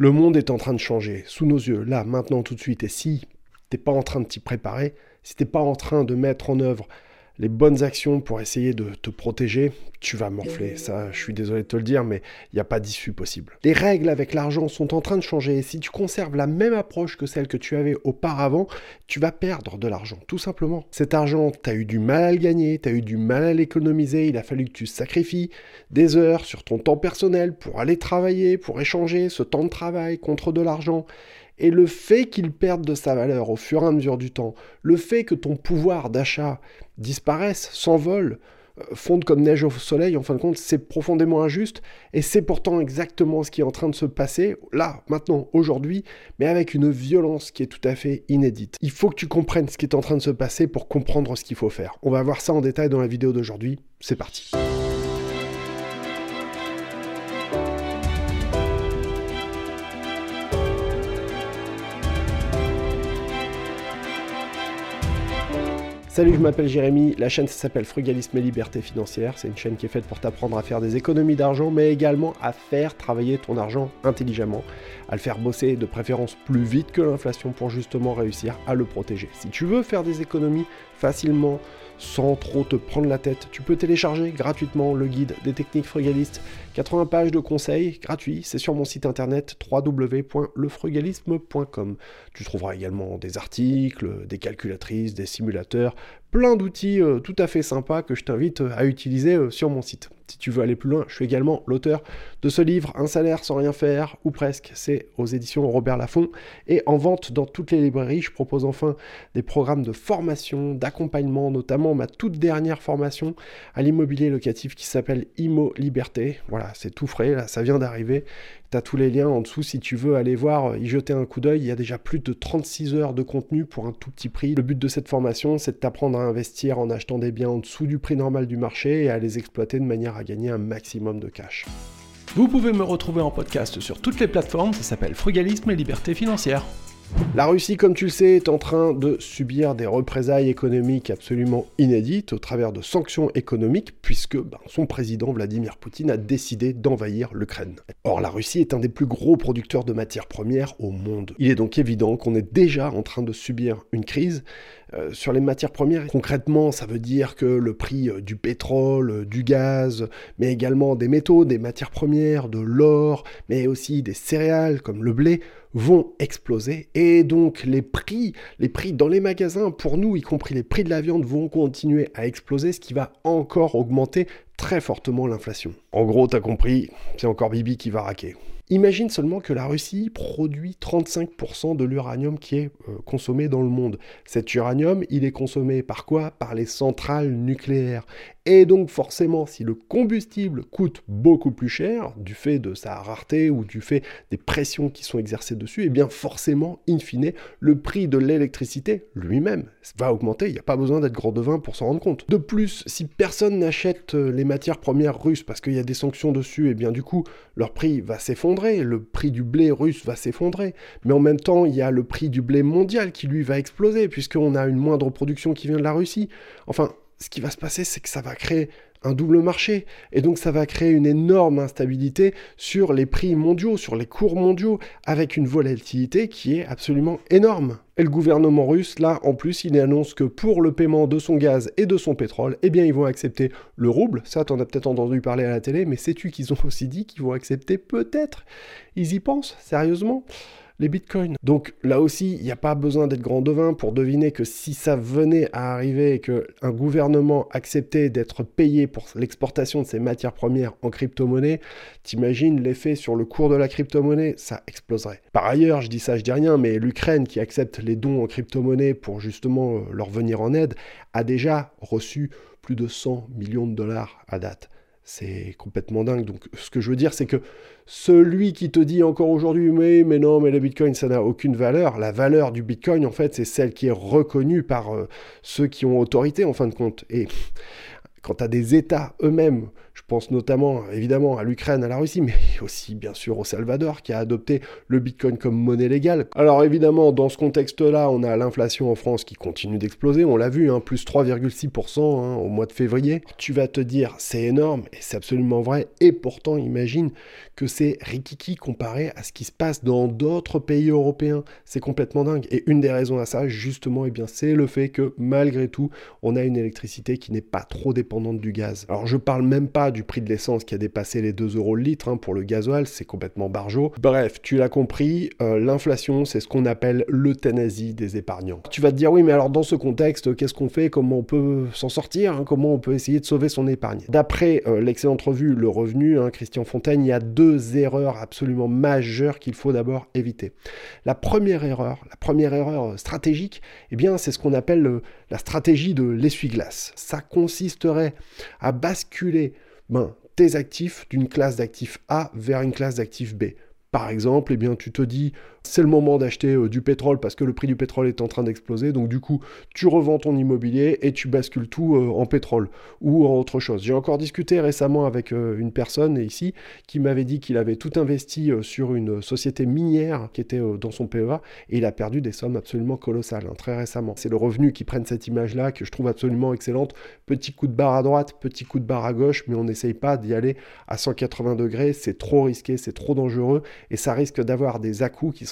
Le monde est en train de changer, sous nos yeux, là, maintenant, tout de suite. Et si t'es pas en train de t'y préparer, si t'es pas en train de mettre en œuvre les bonnes actions pour essayer de te protéger, tu vas morfler. Ça, je suis désolé de te le dire, mais il n'y a pas d'issue possible. Les règles avec l'argent sont en train de changer. Et si tu conserves la même approche que celle que tu avais auparavant, tu vas perdre de l'argent, tout simplement. Cet argent, tu as eu du mal à le gagner, tu as eu du mal à l'économiser. Il a fallu que tu sacrifies des heures sur ton temps personnel pour aller travailler, pour échanger ce temps de travail contre de l'argent. Et le fait qu'il perde de sa valeur au fur et à mesure du temps, le fait que ton pouvoir d'achat disparaisse, s'envole, euh, fonde comme neige au soleil, en fin de compte, c'est profondément injuste, et c'est pourtant exactement ce qui est en train de se passer, là, maintenant, aujourd'hui, mais avec une violence qui est tout à fait inédite. Il faut que tu comprennes ce qui est en train de se passer pour comprendre ce qu'il faut faire. On va voir ça en détail dans la vidéo d'aujourd'hui, c'est parti. Salut, je m'appelle Jérémy, la chaîne s'appelle Frugalisme et Liberté Financière, c'est une chaîne qui est faite pour t'apprendre à faire des économies d'argent, mais également à faire travailler ton argent intelligemment, à le faire bosser de préférence plus vite que l'inflation pour justement réussir à le protéger. Si tu veux faire des économies facilement, sans trop te prendre la tête, tu peux télécharger gratuitement le guide des techniques frugalistes. 80 pages de conseils gratuits, c'est sur mon site internet www.lefrugalisme.com. Tu trouveras également des articles, des calculatrices, des simulateurs, plein d'outils euh, tout à fait sympas que je t'invite euh, à utiliser euh, sur mon site. Si tu veux aller plus loin, je suis également l'auteur de ce livre, Un salaire sans rien faire, ou presque. C'est aux éditions Robert Laffont et en vente dans toutes les librairies. Je propose enfin des programmes de formation, d'accompagnement, notamment ma toute dernière formation à l'immobilier locatif qui s'appelle Immo Liberté. Voilà, c'est tout frais, là, ça vient d'arriver. Tu as tous les liens en dessous si tu veux aller voir, y jeter un coup d'œil. Il y a déjà plus de 36 heures de contenu pour un tout petit prix. Le but de cette formation, c'est de t'apprendre à investir en achetant des biens en dessous du prix normal du marché et à les exploiter de manière à gagner un maximum de cash. Vous pouvez me retrouver en podcast sur toutes les plateformes, ça s'appelle Frugalisme et Liberté Financière. La Russie, comme tu le sais, est en train de subir des représailles économiques absolument inédites au travers de sanctions économiques, puisque ben, son président Vladimir Poutine a décidé d'envahir l'Ukraine. Or, la Russie est un des plus gros producteurs de matières premières au monde. Il est donc évident qu'on est déjà en train de subir une crise euh, sur les matières premières. Concrètement, ça veut dire que le prix euh, du pétrole, euh, du gaz, mais également des métaux, des matières premières, de l'or, mais aussi des céréales comme le blé, vont exploser et donc les prix, les prix dans les magasins pour nous, y compris les prix de la viande, vont continuer à exploser, ce qui va encore augmenter très fortement l'inflation. En gros, t'as compris, c'est encore Bibi qui va raquer. Imagine seulement que la Russie produit 35% de l'uranium qui est euh, consommé dans le monde. Cet uranium, il est consommé par quoi? Par les centrales nucléaires. Et donc forcément, si le combustible coûte beaucoup plus cher, du fait de sa rareté ou du fait des pressions qui sont exercées dessus, et eh bien forcément, in fine, le prix de l'électricité lui-même va augmenter. Il n'y a pas besoin d'être gros devin pour s'en rendre compte. De plus, si personne n'achète euh, les matières premières russes parce qu'il y a des sanctions dessus, et eh bien du coup, leur prix va s'effondrer, le prix du blé russe va s'effondrer. Mais en même temps, il y a le prix du blé mondial qui lui va exploser, puisqu'on a une moindre production qui vient de la Russie. Enfin, ce qui va se passer, c'est que ça va créer un double marché. Et donc ça va créer une énorme instabilité sur les prix mondiaux, sur les cours mondiaux, avec une volatilité qui est absolument énorme. Et le gouvernement russe, là, en plus, il annonce que pour le paiement de son gaz et de son pétrole, eh bien, ils vont accepter le rouble. Ça, t'en as peut-être entendu parler à la télé, mais sais-tu qu'ils ont aussi dit qu'ils vont accepter peut-être? Ils y pensent, sérieusement? Les bitcoins. Donc là aussi, il n'y a pas besoin d'être grand devin pour deviner que si ça venait à arriver et qu'un gouvernement acceptait d'être payé pour l'exportation de ces matières premières en crypto-monnaie, t'imagines l'effet sur le cours de la crypto-monnaie, ça exploserait. Par ailleurs, je dis ça, je dis rien, mais l'Ukraine qui accepte les dons en crypto-monnaie pour justement euh, leur venir en aide, a déjà reçu plus de 100 millions de dollars à date. C'est complètement dingue. Donc, ce que je veux dire, c'est que celui qui te dit encore aujourd'hui, mais, mais non, mais le Bitcoin, ça n'a aucune valeur. La valeur du Bitcoin, en fait, c'est celle qui est reconnue par euh, ceux qui ont autorité, en fin de compte. Et quand tu as des États eux-mêmes Je pense notamment, évidemment, à l'Ukraine, à la Russie, mais aussi, bien sûr, au Salvador, qui a adopté le Bitcoin comme monnaie légale. Alors, évidemment, dans ce contexte-là, on a l'inflation en France qui continue d'exploser. On l'a vu, hein, plus 3,6% hein, au mois de février. Tu vas te dire, c'est énorme, et c'est absolument vrai. Et pourtant, imagine que c'est rikiki comparé à ce qui se passe dans d'autres pays européens. C'est complètement dingue. Et une des raisons à ça, justement, eh bien, c'est le fait que malgré tout, on a une électricité qui n'est pas trop dépendante du gaz. Alors je parle même pas du prix de l'essence qui a dépassé les 2 euros le litre hein, pour le gasoil, c'est complètement barjot. Bref, tu l'as compris, euh, l'inflation, c'est ce qu'on appelle l'euthanasie des épargnants. Tu vas te dire, oui, mais alors dans ce contexte, qu'est-ce qu'on fait? Comment on peut s'en sortir hein? Comment on peut essayer de sauver son épargne? D'après euh, l'excellente revue Le Revenu, hein, Christian Fontaine, il y a deux erreurs absolument majeures qu'il faut d'abord éviter. La première erreur, la première erreur stratégique, eh bien, c'est ce qu'on appelle euh, la stratégie de l'essuie-glace. Ça consisterait à basculer ben, tes actifs d'une classe d'actifs A vers une classe d'actifs B. Par exemple, eh bien, tu te dis, c'est le moment d'acheter euh, du pétrole parce que le prix du pétrole est en train d'exploser. Donc du coup, tu revends ton immobilier et tu bascules tout euh, en pétrole ou en autre chose. J'ai encore discuté récemment avec euh, une personne ici qui m'avait dit qu'il avait tout investi sur une société minière qui était dans son PEA et il a perdu des sommes absolument colossales hein, très récemment. C'est le revenu qui prenne cette image-là que je trouve absolument excellente. Petit coup de barre à droite, petit coup de barre à gauche, mais on n'essaye pas d'y aller à 180 degrés. C'est trop risqué, c'est trop dangereux et ça risque d'avoir des à-coups qui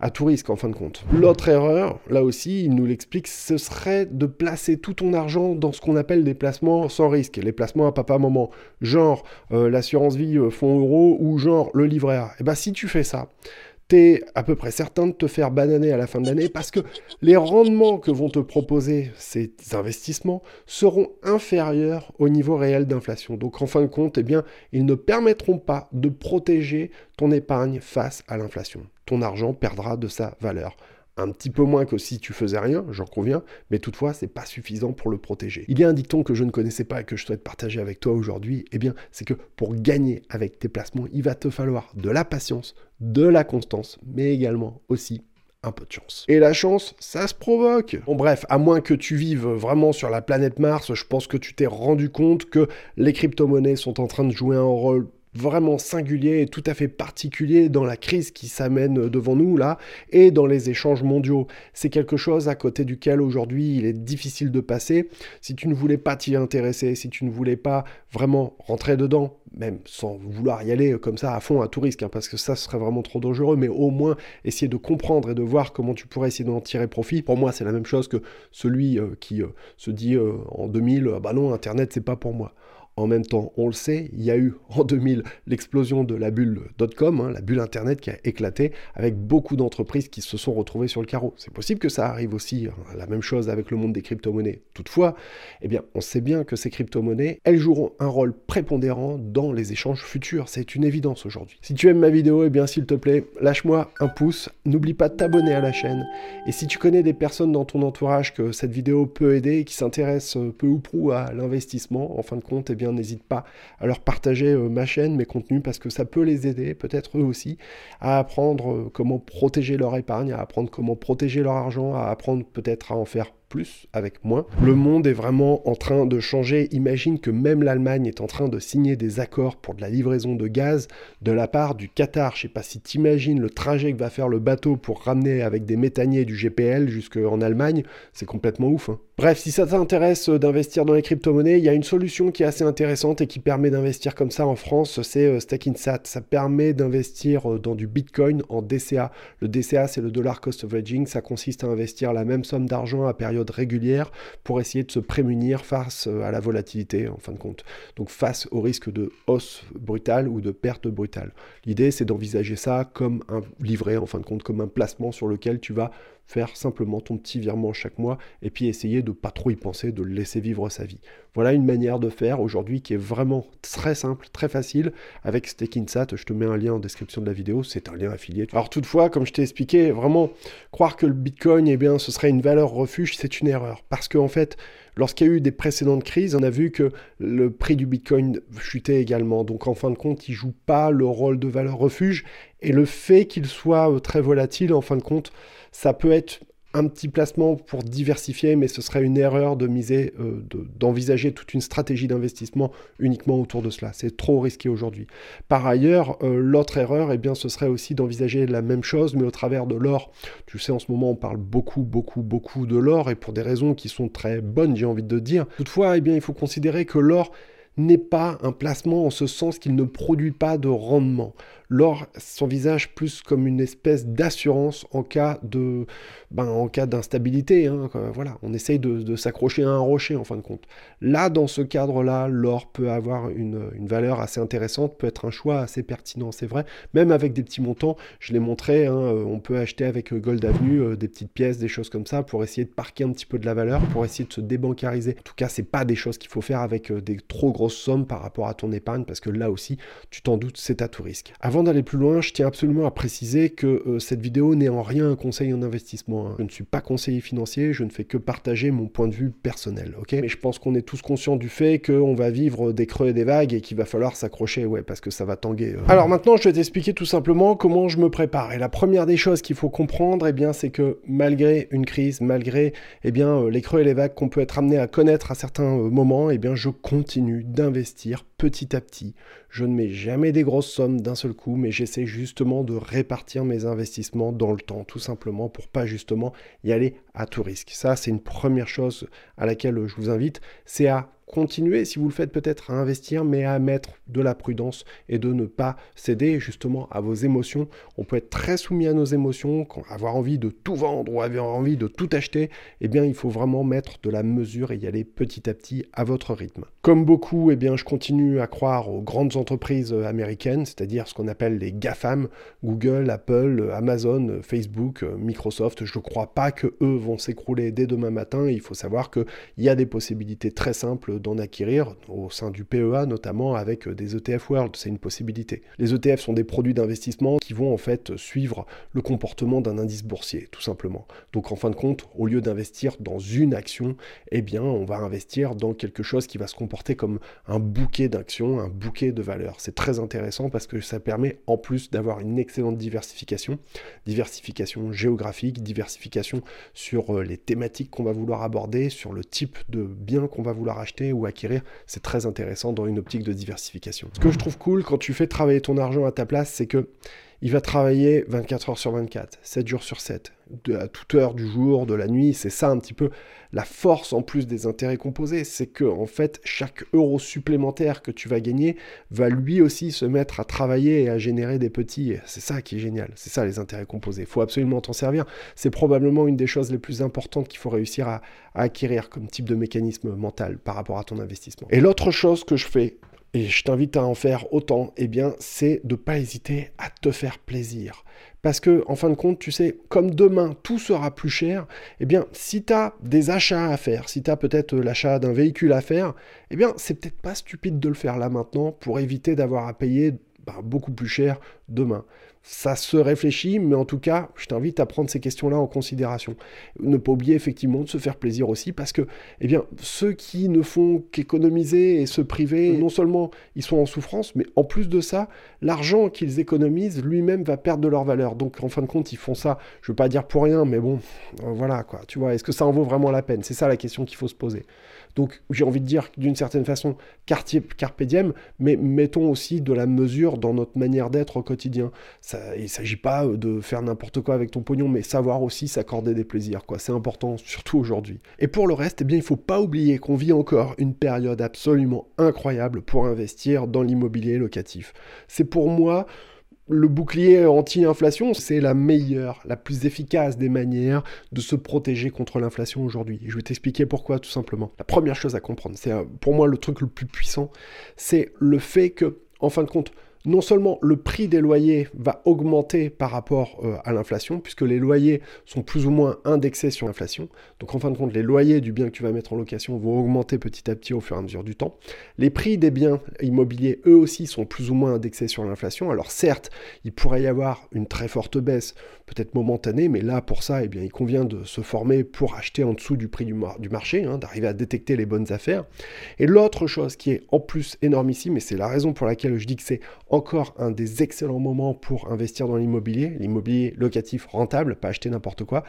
à tout risque en fin de compte. L'autre erreur, là aussi, il nous l'explique, ce serait de placer tout ton argent dans ce qu'on appelle des placements sans risque, les placements à papa-maman, genre euh, l'assurance vie euh, fonds euro ou genre le livret A. Et eh bien si tu fais ça, t'es à peu près certain de te faire bananer à la fin de l'année parce que les rendements que vont te proposer ces investissements seront inférieurs au niveau réel d'inflation. Donc en fin de compte, eh bien, ils ne permettront pas de protéger ton épargne face à l'inflation. Ton argent perdra de sa valeur un petit peu moins que si tu faisais rien, j'en conviens, mais toutefois, c'est pas suffisant pour le protéger. Il y a un dicton que je ne connaissais pas et que je souhaite partager avec toi aujourd'hui, eh bien, c'est que pour gagner avec tes placements, il va te falloir de la patience, de la constance, mais également aussi un peu de chance. Et la chance, ça se provoque. Bon bref, à moins que tu vives vraiment sur la planète Mars, je pense que tu t'es rendu compte que les crypto-monnaies sont en train de jouer un rôle vraiment singulier et tout à fait particulier dans la crise qui s'amène devant nous là et dans les échanges mondiaux. C'est quelque chose à côté duquel aujourd'hui il est difficile de passer. Si tu ne voulais pas t'y intéresser, si tu ne voulais pas vraiment rentrer dedans, même sans vouloir y aller comme ça à fond à tout risque, hein, parce que ça serait vraiment trop dangereux, mais au moins essayer de comprendre et de voir comment tu pourrais essayer d'en tirer profit. Pour moi, c'est la même chose que celui euh, qui euh, se dit euh, en 2000, bah non, Internet, c'est pas pour moi. En même temps, on le sait, il y a eu en 2000 l'explosion de la bulle .com, hein, la bulle Internet qui a éclaté, avec beaucoup d'entreprises qui se sont retrouvées sur le carreau. C'est possible que ça arrive aussi, hein, la même chose avec le monde des crypto-monnaies. Toutefois, eh bien, on sait bien que ces crypto-monnaies, elles joueront un rôle prépondérant dans les échanges futurs. C'est une évidence aujourd'hui. Si tu aimes ma vidéo, eh bien, s'il te plaît, lâche-moi un pouce. N'oublie pas de t'abonner à la chaîne. Et si tu connais des personnes dans ton entourage que cette vidéo peut aider qui s'intéressent peu ou prou à l'investissement, en fin de compte, eh bien, n'hésite pas à leur partager euh, ma chaîne, mes contenus, parce que ça peut les aider, peut-être eux aussi, à apprendre euh, comment protéger leur épargne, à apprendre comment protéger leur argent, à apprendre peut-être à en faire plus avec moins. Le monde est vraiment en train de changer. Imagine que même l'Allemagne est en train de signer des accords pour de la livraison de gaz de la part du Qatar. Je sais pas si tu imagines le trajet que va faire le bateau pour ramener avec des méthaniers du GPL jusqu'en Allemagne. C'est complètement ouf. Hein. Bref, si ça t'intéresse d'investir dans les crypto-monnaies, il y a une solution qui est assez intéressante et qui permet d'investir comme ça en France, c'est euh, Stakinsat. Ça permet d'investir euh, dans du Bitcoin en DCA. Le DCA, c'est le dollar cost averaging. Ça consiste à investir la même somme d'argent à période régulière pour essayer de se prémunir face euh, à la volatilité, en fin de compte. Donc face au risque de hausse brutale ou de perte brutale. L'idée, c'est d'envisager ça comme un livret, en fin de compte, comme un placement sur lequel tu vas faire simplement ton petit virement chaque mois et puis essayer de pas trop y penser, de le laisser vivre sa vie. Voilà une manière de faire aujourd'hui qui est vraiment très simple, très facile avec Stakinsat. Je te mets un lien en description de la vidéo, c'est un lien affilié. Alors toutefois, comme je t'ai expliqué, vraiment croire que le Bitcoin, eh bien, ce serait une valeur refuge, c'est une erreur parce qu'en fait, Lorsqu'il y a eu des précédentes crises, on a vu que le prix du Bitcoin chutait également. Donc en fin de compte, il joue pas le rôle de valeur refuge. Et le fait qu'il soit euh, très volatile, en fin de compte, ça peut être un petit placement pour diversifier, mais ce serait une erreur de miser, euh, d'envisager toute une stratégie d'investissement uniquement autour de cela. C'est trop risqué aujourd'hui. Par ailleurs, euh, l'autre erreur, eh bien, ce serait aussi d'envisager la même chose, mais au travers de l'or. Tu sais, en ce moment, on parle beaucoup, beaucoup, beaucoup de l'or, et pour des raisons qui sont très bonnes, j'ai envie de dire. Toutefois, eh bien, il faut considérer que l'or n'est pas un placement en ce sens qu'il ne produit pas de rendement. L'or s'envisage plus comme une espèce d'assurance en cas de, ben, en cas d'instabilité. Hein, voilà, on essaye de, s'accrocher à un rocher en fin de compte. Là, dans ce cadre-là, l'or peut avoir une, valeur assez intéressante, peut être un choix assez pertinent, c'est vrai. Même avec des petits montants, je l'ai montré, hein, euh, on peut acheter avec Gold Avenue euh, des petites pièces, des choses comme ça, pour essayer de parquer un petit peu de la valeur, pour essayer de se débancariser. En tout cas, c'est pas des choses qu'il faut faire avec euh, des trop grosses sommes par rapport à ton épargne, parce que là aussi, tu t'en doutes, c'est à tout risque. Avant d'aller plus loin, je tiens absolument à préciser que euh, cette vidéo n'est en rien un conseil en investissement. Hein. Je ne suis pas conseiller financier, je ne fais que partager mon point de vue personnel, ok? Mais je pense qu'on est tous conscients du fait qu'on va vivre des creux et des vagues et qu'il va falloir s'accrocher, ouais, parce que ça va tanguer. Euh. Alors maintenant, je vais t'expliquer tout simplement comment je me prépare. Et la première des choses qu'il faut comprendre, eh bien, c'est que malgré une crise, malgré eh bien, euh, les creux et les vagues qu'on peut être amené à connaître à certains moments, eh bien, je continue d'investir petit à petit. Je ne mets jamais des grosses sommes d'un seul coup, mais j'essaie justement de répartir mes investissements dans le temps, tout simplement pour pas justement y aller à tout risque. Ça, c'est une première chose à laquelle je vous invite, c'est à continuer, si vous le faites peut-être, à investir, mais à mettre de la prudence et de ne pas céder justement à vos émotions. On peut être très soumis à nos émotions, avoir envie de tout vendre ou avoir envie de tout acheter, eh bien il faut vraiment mettre de la mesure et y aller petit à petit à votre rythme. Comme beaucoup, eh bien je continue à croire aux grandes entreprises américaines, c'est-à-dire ce qu'on appelle les GAFAM, Google, Apple, Amazon, Facebook, Microsoft. Je ne crois pas que eux vont s'écrouler dès demain matin. Il faut savoir qu'il y a des possibilités très simples d'en acquérir au sein du PEA, notamment avec euh, des ETF World. C'est une possibilité. Les ETF sont des produits d'investissement qui vont en fait suivre le comportement d'un indice boursier, tout simplement. Donc en fin de compte, au lieu d'investir dans une action, eh bien on va investir dans quelque chose qui va se comporter comme un bouquet d'actions, un bouquet de valeurs. C'est très intéressant parce que ça permet en plus d'avoir une excellente diversification, diversification géographique, diversification sur euh, les thématiques qu'on va vouloir aborder, sur le type de biens qu'on va vouloir acheter ou acquérir, c'est très intéressant dans une optique de diversification. Ce que je trouve cool quand tu fais travailler ton argent à ta place, c'est que il va travailler 24 heures sur 24, 7 jours sur 7, de, à toute heure du jour, de la nuit. C'est ça un petit peu la force en plus des intérêts composés. C'est que, en fait, chaque euro supplémentaire que tu vas gagner va lui aussi se mettre à travailler et à générer des petits. C'est ça qui est génial. C'est ça les intérêts composés. Il faut absolument t'en servir. C'est probablement une des choses les plus importantes qu'il faut réussir à acquérir comme type de mécanisme mental par rapport à ton investissement. Et l'autre chose que je fais et je t'invite à en faire autant, eh bien, c'est de ne pas hésiter à te faire plaisir. Parce que, en fin de compte, tu sais, comme demain tout sera plus cher, eh bien, si tu as des achats à faire, si tu as peut-être l'achat d'un véhicule à faire, eh bien, c'est peut-être pas stupide de le faire là maintenant pour éviter d'avoir à payer bah, beaucoup plus cher demain ça se réfléchit, mais en tout cas, je t'invite à prendre ces questions-là en considération. Ne pas oublier effectivement de se faire plaisir aussi, parce que, eh bien, ceux qui ne font qu'économiser et se priver, non seulement ils sont en souffrance, mais en plus de ça, l'argent qu'ils économisent lui-même va perdre de leur valeur. Donc, en fin de compte, ils font ça, je veux pas dire pour rien, mais bon, voilà quoi. Tu vois, est-ce que ça en vaut vraiment la peine? C'est ça la question qu'il faut se poser. Donc j'ai envie de dire d'une certaine façon carpe diem, mais mettons aussi de la mesure dans notre manière d'être au quotidien. Ça, il ne s'agit pas euh, de faire n'importe quoi avec ton pognon, mais savoir aussi s'accorder des plaisirs. C'est important, surtout aujourd'hui. Et pour le reste, eh bien, il ne faut pas oublier qu'on vit encore une période absolument incroyable pour investir dans l'immobilier locatif. C'est pour moi le bouclier anti-inflation, c'est la meilleure, la plus efficace des manières de se protéger contre l'inflation aujourd'hui. Je vais t'expliquer pourquoi tout simplement. La première chose à comprendre, c'est euh, pour moi le truc le plus puissant, c'est le fait que, en fin de compte, non seulement le prix des loyers va augmenter par rapport euh, à l'inflation, puisque les loyers sont plus ou moins indexés sur l'inflation. Donc en fin de compte, les loyers du bien que tu vas mettre en location vont augmenter petit à petit au fur et à mesure du temps. Les prix des biens immobiliers, eux aussi, sont plus ou moins indexés sur l'inflation. Alors certes, il pourrait y avoir une très forte baisse, peut-être momentanée, mais là, pour ça, eh bien, il convient de se former pour acheter en dessous du prix du, marché, hein, d'arriver à détecter les bonnes affaires. Et l'autre chose qui est en plus énormissime, et c'est la raison pour laquelle je dis que c'est encore un des excellents moments pour investir dans l'immobilier, l'immobilier locatif rentable, pas acheter n'importe quoi,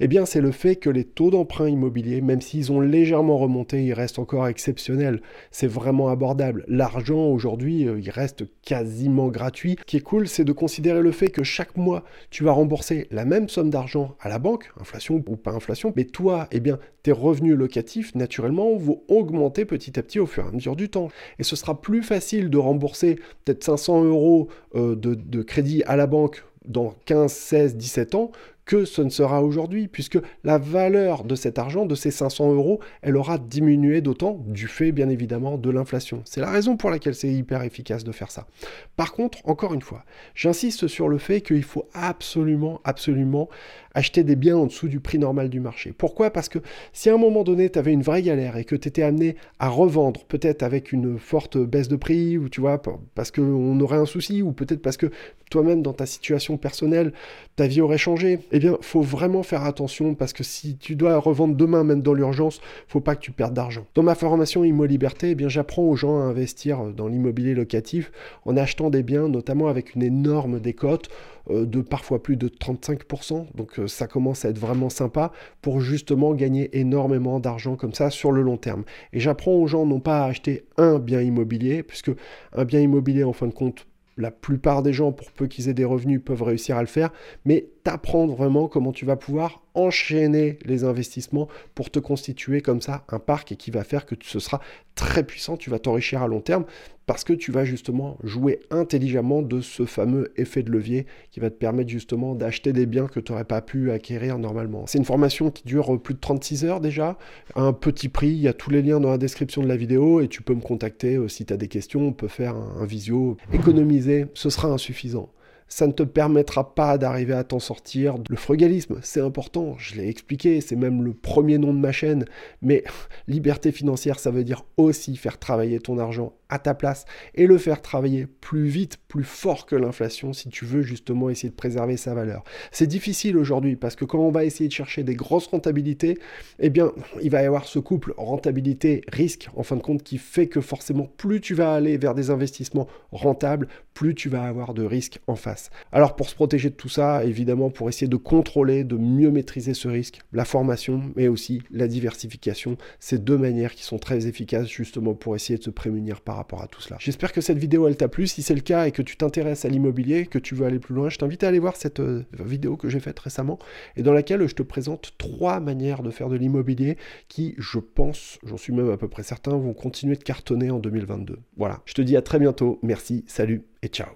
eh bien c'est le fait que les taux d'emprunt immobilier, même s'ils ont légèrement remonté, ils restent encore exceptionnels. C'est vraiment abordable. L'argent aujourd'hui, euh, il reste quasiment gratuit. Ce qui est cool, c'est de considérer le fait que chaque mois, tu vas rembourser la même somme d'argent à la banque, inflation ou pas inflation, mais toi, eh bien, tes revenus locatifs, naturellement, vont augmenter petit à petit au fur et à mesure du temps. Et ce sera plus facile de rembourser peut-être 500 euros euh, de, de crédit à la banque dans 15, 16, 17 ans que ce ne sera aujourd'hui, puisque la valeur de cet argent, de ces 500 euros, elle aura diminué d'autant, du fait bien évidemment de l'inflation. C'est la raison pour laquelle c'est hyper efficace de faire ça. Par contre, encore une fois, j'insiste sur le fait qu'il faut absolument, absolument acheter des biens en dessous du prix normal du marché. Pourquoi? Parce que si à un moment donné, tu avais une vraie galère et que tu étais amené à revendre, peut-être avec une forte baisse de prix, ou tu vois, parce qu'on aurait un souci, ou peut-être parce que toi-même, dans ta situation personnelle, ta vie aurait changé, eh bien, faut vraiment faire attention parce que si tu dois revendre demain, même dans l'urgence, faut pas que tu perdes d'argent. Dans ma formation Immo Liberté, eh bien, j'apprends aux gens à investir dans l'immobilier locatif en achetant des biens, notamment avec une énorme décote de parfois plus de 35%. Donc euh, ça commence à être vraiment sympa pour justement gagner énormément d'argent comme ça sur le long terme. Et j'apprends aux gens non pas à acheter un bien immobilier, puisque un bien immobilier en fin de compte la plupart des gens, pour peu qu'ils aient des revenus, peuvent réussir à le faire, mais t'apprendre vraiment comment tu vas pouvoir enchaîner les investissements pour te constituer comme ça un parc et qui va faire que ce sera très puissant, tu vas t'enrichir à long terme parce que tu vas justement jouer intelligemment de ce fameux effet de levier qui va te permettre justement d'acheter des biens que tu n'aurais pas pu acquérir normalement. C'est une formation qui dure plus de 36 heures déjà, un petit prix, il y a tous les liens dans la description de la vidéo et tu peux me contacter euh, si tu as des questions, on peut faire un visio. Économiser, ce sera insuffisant ça ne te permettra pas d'arriver à t'en sortir. Le frugalisme, c'est important, je l'ai expliqué, c'est même le premier nom de ma chaîne, mais liberté financière, ça veut dire aussi faire travailler ton argent à ta place et le faire travailler plus vite, plus fort que l'inflation si tu veux justement essayer de préserver sa valeur. C'est difficile aujourd'hui parce que quand on va essayer de chercher des grosses rentabilités, eh bien, il va y avoir ce couple rentabilité-risque en fin de compte qui fait que forcément plus tu vas aller vers des investissements rentables, plus tu vas avoir de risques en face. Alors pour se protéger de tout ça, évidemment pour essayer de contrôler, de mieux maîtriser ce risque, la formation mais aussi la diversification, c'est deux manières qui sont très efficaces justement pour essayer de se prémunir par rapport à tout cela. J'espère que cette vidéo elle t'a plu. Si c'est le cas et que tu t'intéresses à l'immobilier, que tu veux aller plus loin, je t'invite à aller voir cette euh, vidéo que j'ai faite récemment et dans laquelle je te présente trois manières de faire de l'immobilier qui, je pense, j'en suis même à peu près certain, vont continuer de cartonner en 2022. Voilà, je te dis à très bientôt. Merci, salut et ciao.